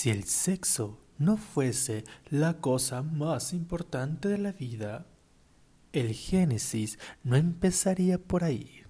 Si el sexo no fuese la cosa más importante de la vida, el Génesis no empezaría por ahí.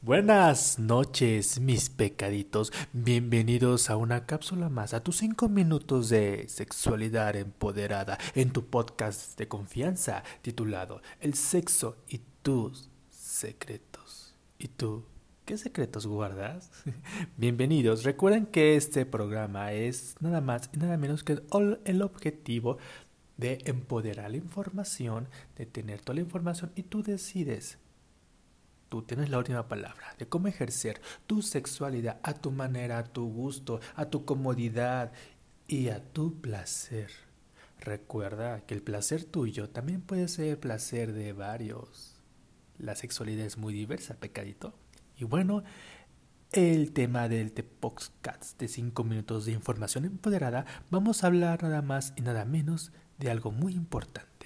Buenas noches, mis pecaditos. Bienvenidos a una cápsula más, a tus cinco minutos de sexualidad empoderada en tu podcast de confianza titulado El sexo y tus secretos. ¿Y tú? ¿Qué secretos guardas? Bienvenidos. Recuerden que este programa es nada más y nada menos que el objetivo de empoderar la información, de tener toda la información y tú decides Tú tienes la última palabra de cómo ejercer tu sexualidad a tu manera, a tu gusto, a tu comodidad y a tu placer. Recuerda que el placer tuyo también puede ser el placer de varios. La sexualidad es muy diversa, pecadito. Y bueno, el tema del Cats de 5 minutos de información empoderada, vamos a hablar nada más y nada menos de algo muy importante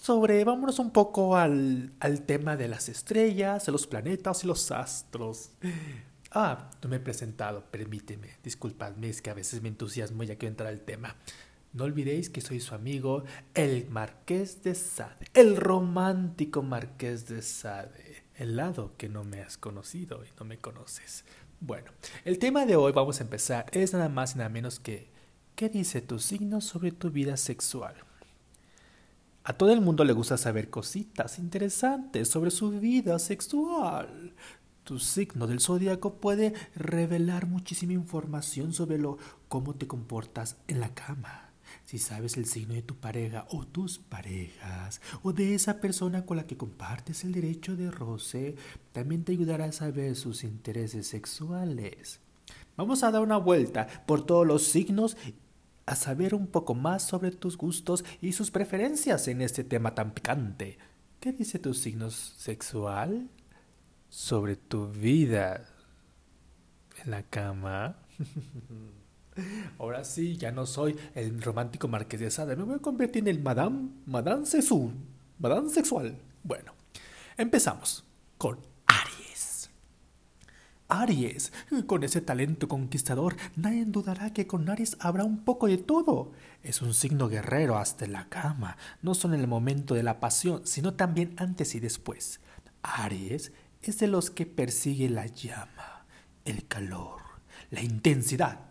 sobre, vámonos un poco al, al tema de las estrellas, de los planetas y los astros. Ah, no me he presentado, permíteme, disculpadme, es que a veces me entusiasmo ya quiero entrar al tema. No olvidéis que soy su amigo, el Marqués de Sade, el romántico Marqués de Sade, el lado que no me has conocido y no me conoces. Bueno, el tema de hoy vamos a empezar es nada más y nada menos que ¿qué dice tu signo sobre tu vida sexual? A todo el mundo le gusta saber cositas interesantes sobre su vida sexual. Tu signo del zodiaco puede revelar muchísima información sobre lo cómo te comportas en la cama. Si sabes el signo de tu pareja o tus parejas o de esa persona con la que compartes el derecho de roce, también te ayudará a saber sus intereses sexuales. Vamos a dar una vuelta por todos los signos a saber un poco más sobre tus gustos y sus preferencias en este tema tan picante. ¿Qué dice tu signo sexual? Sobre tu vida en la cama. Ahora sí, ya no soy el romántico marqués de Sade, me voy a convertir en el Madame, Madame Sexual. Madame Sexual. Bueno, empezamos con Aries. Con ese talento conquistador, nadie dudará que con Aries habrá un poco de todo. Es un signo guerrero hasta la cama, no solo en el momento de la pasión, sino también antes y después. Aries es de los que persigue la llama, el calor, la intensidad.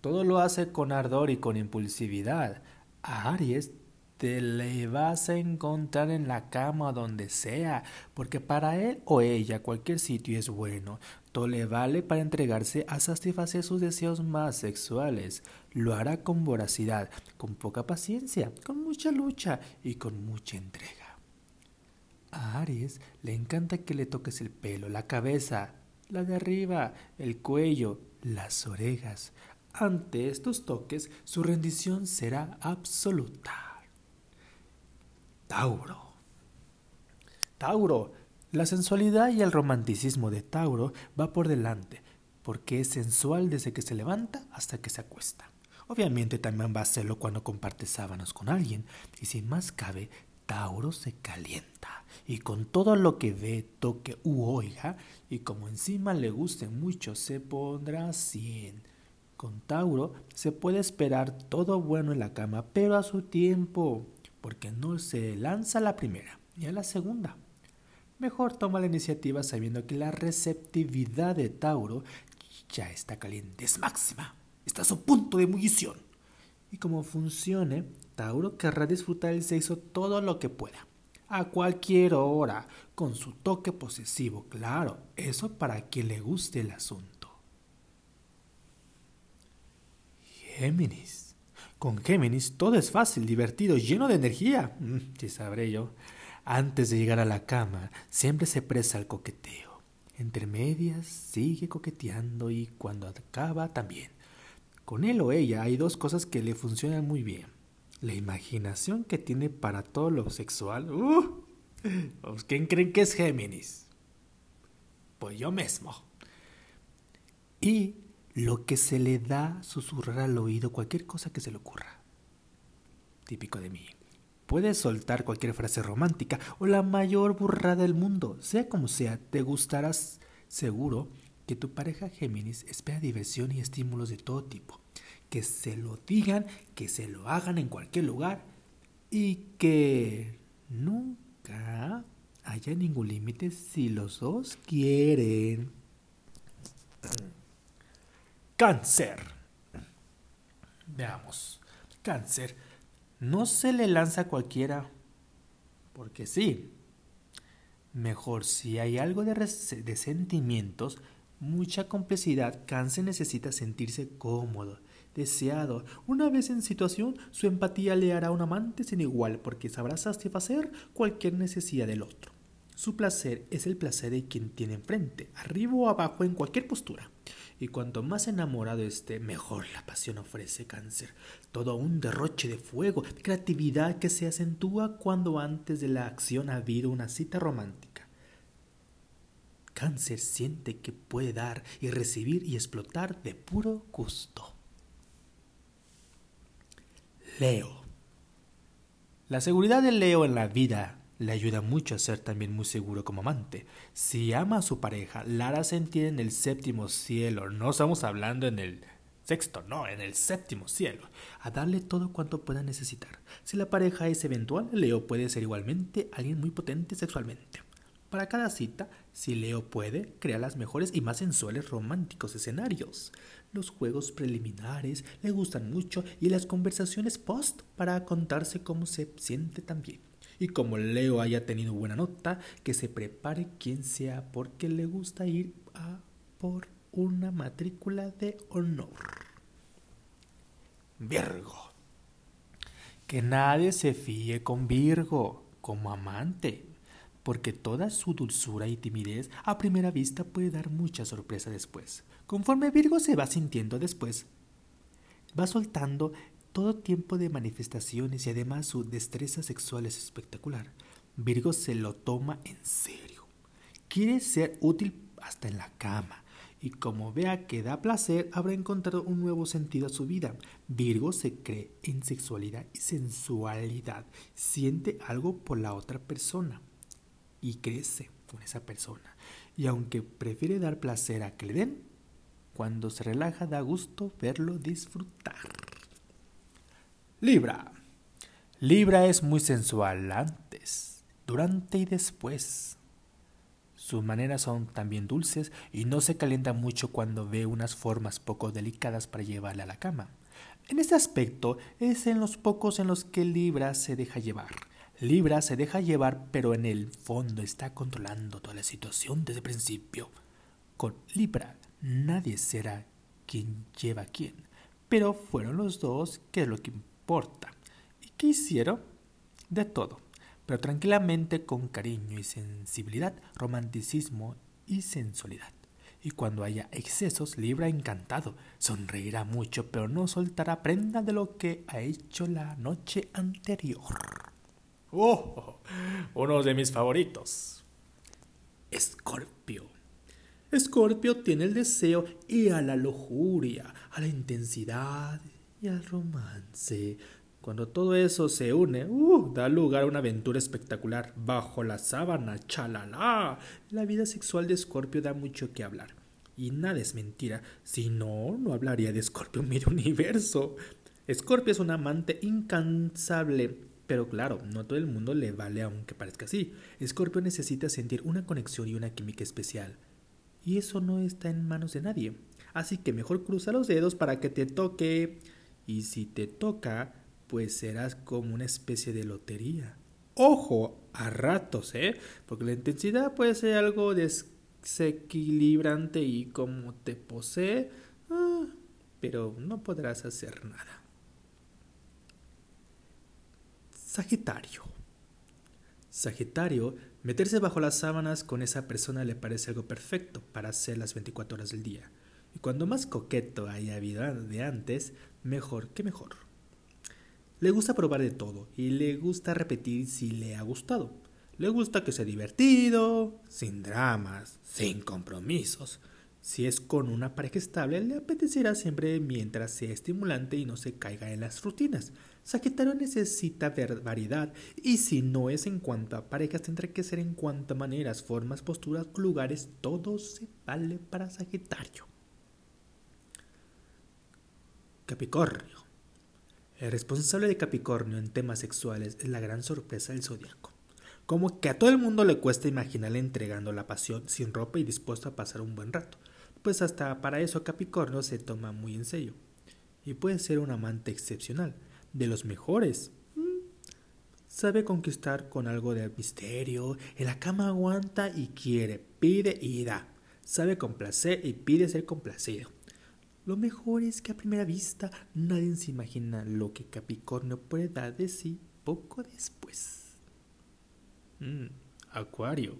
Todo lo hace con ardor y con impulsividad. A Aries te le vas a encontrar en la cama donde sea, porque para él o ella cualquier sitio es bueno. Todo le vale para entregarse a satisfacer sus deseos más sexuales. Lo hará con voracidad, con poca paciencia, con mucha lucha y con mucha entrega. A Aries le encanta que le toques el pelo, la cabeza, la de arriba, el cuello, las orejas. Ante estos toques, su rendición será absoluta. Tauro. Tauro. La sensualidad y el romanticismo de Tauro va por delante, porque es sensual desde que se levanta hasta que se acuesta. Obviamente también va a hacerlo cuando comparte sábanas con alguien, y sin más cabe, Tauro se calienta, y con todo lo que ve, toque u oiga, y como encima le guste mucho, se pondrá cien. Con Tauro se puede esperar todo bueno en la cama, pero a su tiempo porque no se lanza a la primera ni a la segunda. Mejor toma la iniciativa sabiendo que la receptividad de Tauro ya está caliente, es máxima, está a su punto de ebullición. Y como funcione, Tauro querrá disfrutar el sexo todo lo que pueda, a cualquier hora, con su toque posesivo, claro, eso para quien le guste el asunto. Géminis. Con Géminis todo es fácil, divertido, lleno de energía. Mm, sí sabré yo. Antes de llegar a la cama, siempre se presa al coqueteo. Entre medias sigue coqueteando y cuando acaba también. Con él o ella hay dos cosas que le funcionan muy bien. La imaginación que tiene para todo lo sexual. ¡Uh! ¿Quién creen que es Géminis? Pues yo mismo. Y lo que se le da susurrar al oído cualquier cosa que se le ocurra. Típico de mí. Puedes soltar cualquier frase romántica o la mayor burrada del mundo, sea como sea, te gustarás seguro que tu pareja Géminis espera diversión y estímulos de todo tipo, que se lo digan, que se lo hagan en cualquier lugar y que nunca haya ningún límite si los dos quieren. Cáncer. Veamos. Cáncer. No se le lanza a cualquiera. Porque sí. Mejor si hay algo de, de sentimientos, mucha complicidad, Cáncer necesita sentirse cómodo, deseado. Una vez en situación, su empatía le hará un amante sin igual porque sabrá satisfacer cualquier necesidad del otro. Su placer es el placer de quien tiene enfrente, arriba o abajo, en cualquier postura. Y cuanto más enamorado esté, mejor la pasión ofrece cáncer. Todo un derroche de fuego, creatividad que se acentúa cuando antes de la acción ha habido una cita romántica. Cáncer siente que puede dar y recibir y explotar de puro gusto. Leo. La seguridad de Leo en la vida le ayuda mucho a ser también muy seguro como amante. Si ama a su pareja, Lara sentir en el séptimo cielo. No estamos hablando en el sexto, no, en el séptimo cielo. A darle todo cuanto pueda necesitar. Si la pareja es eventual, Leo puede ser igualmente alguien muy potente sexualmente. Para cada cita, si Leo puede, crea las mejores y más sensuales románticos escenarios. Los juegos preliminares le gustan mucho y las conversaciones post para contarse cómo se siente también. Y como Leo haya tenido buena nota, que se prepare quien sea porque le gusta ir a por una matrícula de honor. Virgo. Que nadie se fíe con Virgo como amante, porque toda su dulzura y timidez a primera vista puede dar mucha sorpresa después. Conforme Virgo se va sintiendo después, va soltando todo tiempo de manifestaciones y además su destreza sexual es espectacular. Virgo se lo toma en serio. Quiere ser útil hasta en la cama. Y como vea que da placer, habrá encontrado un nuevo sentido a su vida. Virgo se cree en sexualidad y sensualidad. Siente algo por la otra persona. Y crece con esa persona. Y aunque prefiere dar placer a que le den, cuando se relaja da gusto verlo disfrutar. Libra. Libra es muy sensual antes, durante y después. Sus maneras son también dulces y no se calienta mucho cuando ve unas formas poco delicadas para llevarle a la cama. En este aspecto es en los pocos en los que Libra se deja llevar. Libra se deja llevar, pero en el fondo está controlando toda la situación desde el principio. Con Libra nadie será quien lleva a quién, pero fueron los dos que lo que ¿Y qué hicieron? De todo, pero tranquilamente con cariño y sensibilidad, romanticismo y sensualidad. Y cuando haya excesos, Libra encantado, sonreirá mucho, pero no soltará prenda de lo que ha hecho la noche anterior. ¡Oh! Uno de mis favoritos. Escorpio. Escorpio tiene el deseo y a la lujuria, a la intensidad y al romance. Cuando todo eso se une, uh, da lugar a una aventura espectacular. Bajo la sábana, chalala. La vida sexual de Escorpio da mucho que hablar. Y nada es mentira. Si no, no hablaría de Escorpio en medio universo. Escorpio es un amante incansable. Pero claro, no todo el mundo le vale aunque parezca así. Escorpio necesita sentir una conexión y una química especial. Y eso no está en manos de nadie. Así que mejor cruza los dedos para que te toque y si te toca, pues serás como una especie de lotería. Ojo, a ratos, ¿eh? Porque la intensidad puede ser algo desequilibrante y como te posee, ah, pero no podrás hacer nada. Sagitario. Sagitario, meterse bajo las sábanas con esa persona le parece algo perfecto para hacer las 24 horas del día. Cuando más coqueto haya habido de antes, mejor que mejor. Le gusta probar de todo y le gusta repetir si le ha gustado. Le gusta que sea divertido, sin dramas, sin compromisos. Si es con una pareja estable, le apetecerá siempre mientras sea estimulante y no se caiga en las rutinas. Sagitario necesita ver variedad y si no es en cuanto a parejas, tendrá que ser en cuanto a maneras, formas, posturas, lugares, todo se vale para Sagitario. Capricornio. El responsable de Capricornio en temas sexuales es la gran sorpresa del zodiaco. Como que a todo el mundo le cuesta imaginarle entregando la pasión sin ropa y dispuesto a pasar un buen rato pues hasta para eso Capricornio se toma muy en serio. Y puede ser un amante excepcional, de los mejores. Sabe conquistar con algo de misterio, en la cama aguanta y quiere, pide y da. Sabe complacer y pide ser complacido. Lo mejor es que a primera vista nadie se imagina lo que Capricornio puede dar de sí poco después. Mm, Acuario.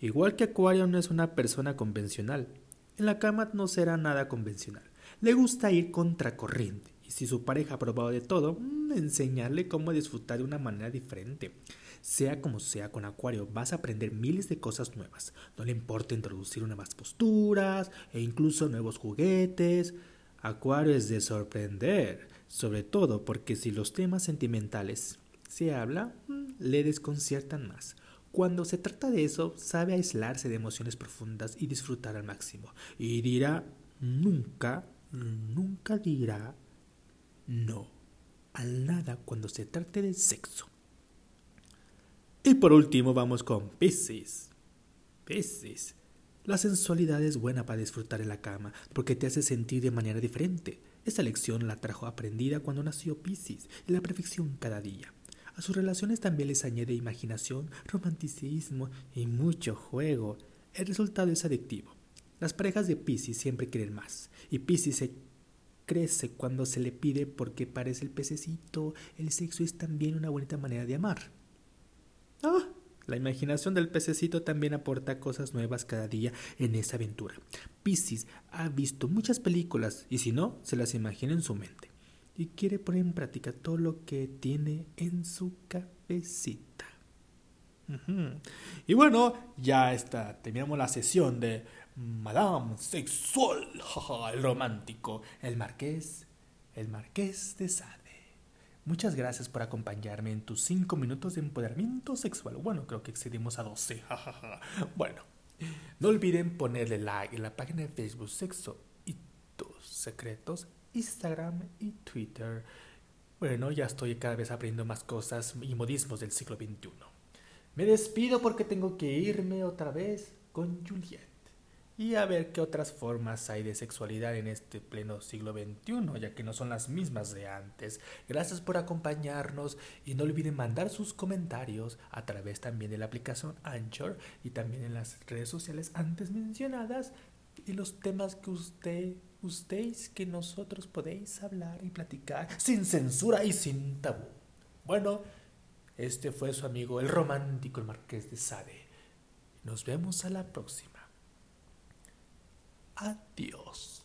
Igual que Acuario no es una persona convencional, en la cama no será nada convencional. Le gusta ir contracorriente y si su pareja ha probado de todo, mm, enseñarle cómo disfrutar de una manera diferente. Sea como sea con Acuario, vas a aprender miles de cosas nuevas. No le importa introducir nuevas posturas e incluso nuevos juguetes. Acuario es de sorprender, sobre todo porque si los temas sentimentales se habla, mm, le desconciertan más. Cuando se trata de eso, sabe aislarse de emociones profundas y disfrutar al máximo. Y dirá nunca, nunca dirá no al nada cuando se trate de sexo. Y por último vamos con Pisces. Pisces. La sensualidad es buena para disfrutar en la cama porque te hace sentir de manera diferente. Esa lección la trajo aprendida cuando nació Pisces y la perfección cada día. A sus relaciones también les añade imaginación, romanticismo y mucho juego. El resultado es adictivo. Las parejas de Pisces siempre quieren más, y Pisces se crece cuando se le pide porque parece el pececito. El sexo es también una bonita manera de amar. Ah, la imaginación del pececito también aporta cosas nuevas cada día en esa aventura. Pisces ha visto muchas películas y si no, se las imagina en su mente y quiere poner en práctica todo lo que tiene en su cabecita. Y bueno, ya está, terminamos la sesión de Madame Sexual, el romántico, el marqués, el marqués de Sade. Muchas gracias por acompañarme en tus 5 minutos de empoderamiento sexual. Bueno, creo que excedimos a 12. bueno, no olviden ponerle like en la página de Facebook Sexo y tus secretos Instagram y Twitter. Bueno, ya estoy cada vez aprendiendo más cosas y modismos del siglo XXI. Me despido porque tengo que irme otra vez con Juliet y a ver qué otras formas hay de sexualidad en este pleno siglo XXI, ya que no son las mismas de antes. Gracias por acompañarnos y no olviden mandar sus comentarios a través también de la aplicación Anchor y también en las redes sociales antes mencionadas y los temas que usted ustedes que nosotros podéis hablar y platicar sin censura y sin tabú. Bueno, este fue su amigo el romántico, el marqués de Sade. Nos vemos a la próxima. Adiós.